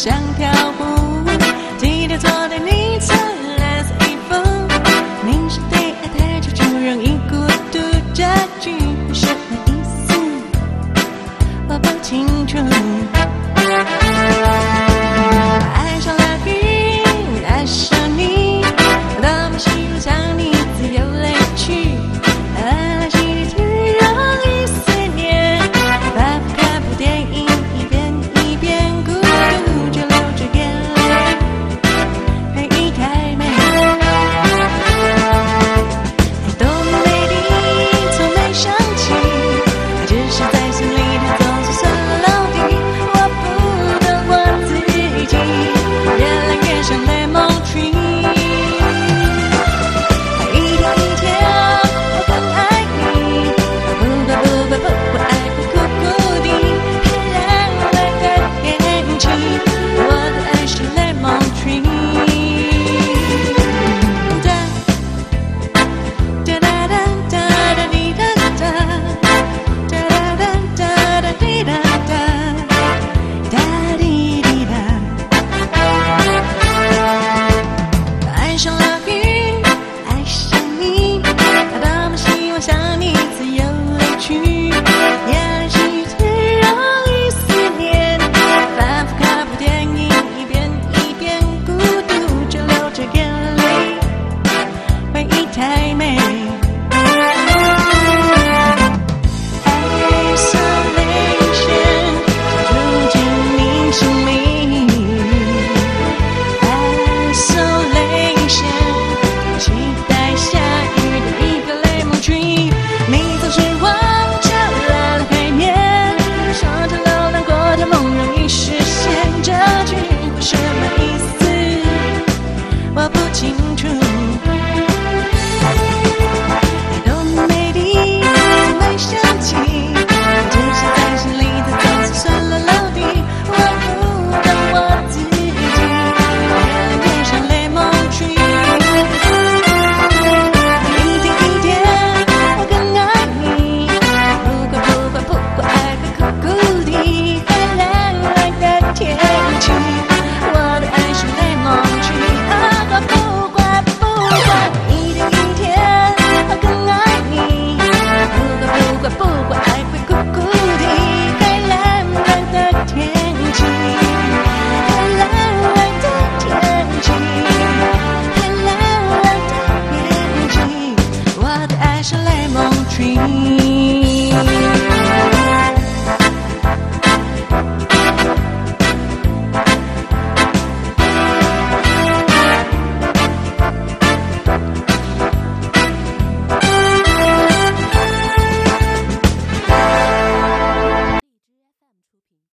想跳舞记得昨天你穿蓝色衣服你说对爱太执着容易孤独这句话什么意思我不清楚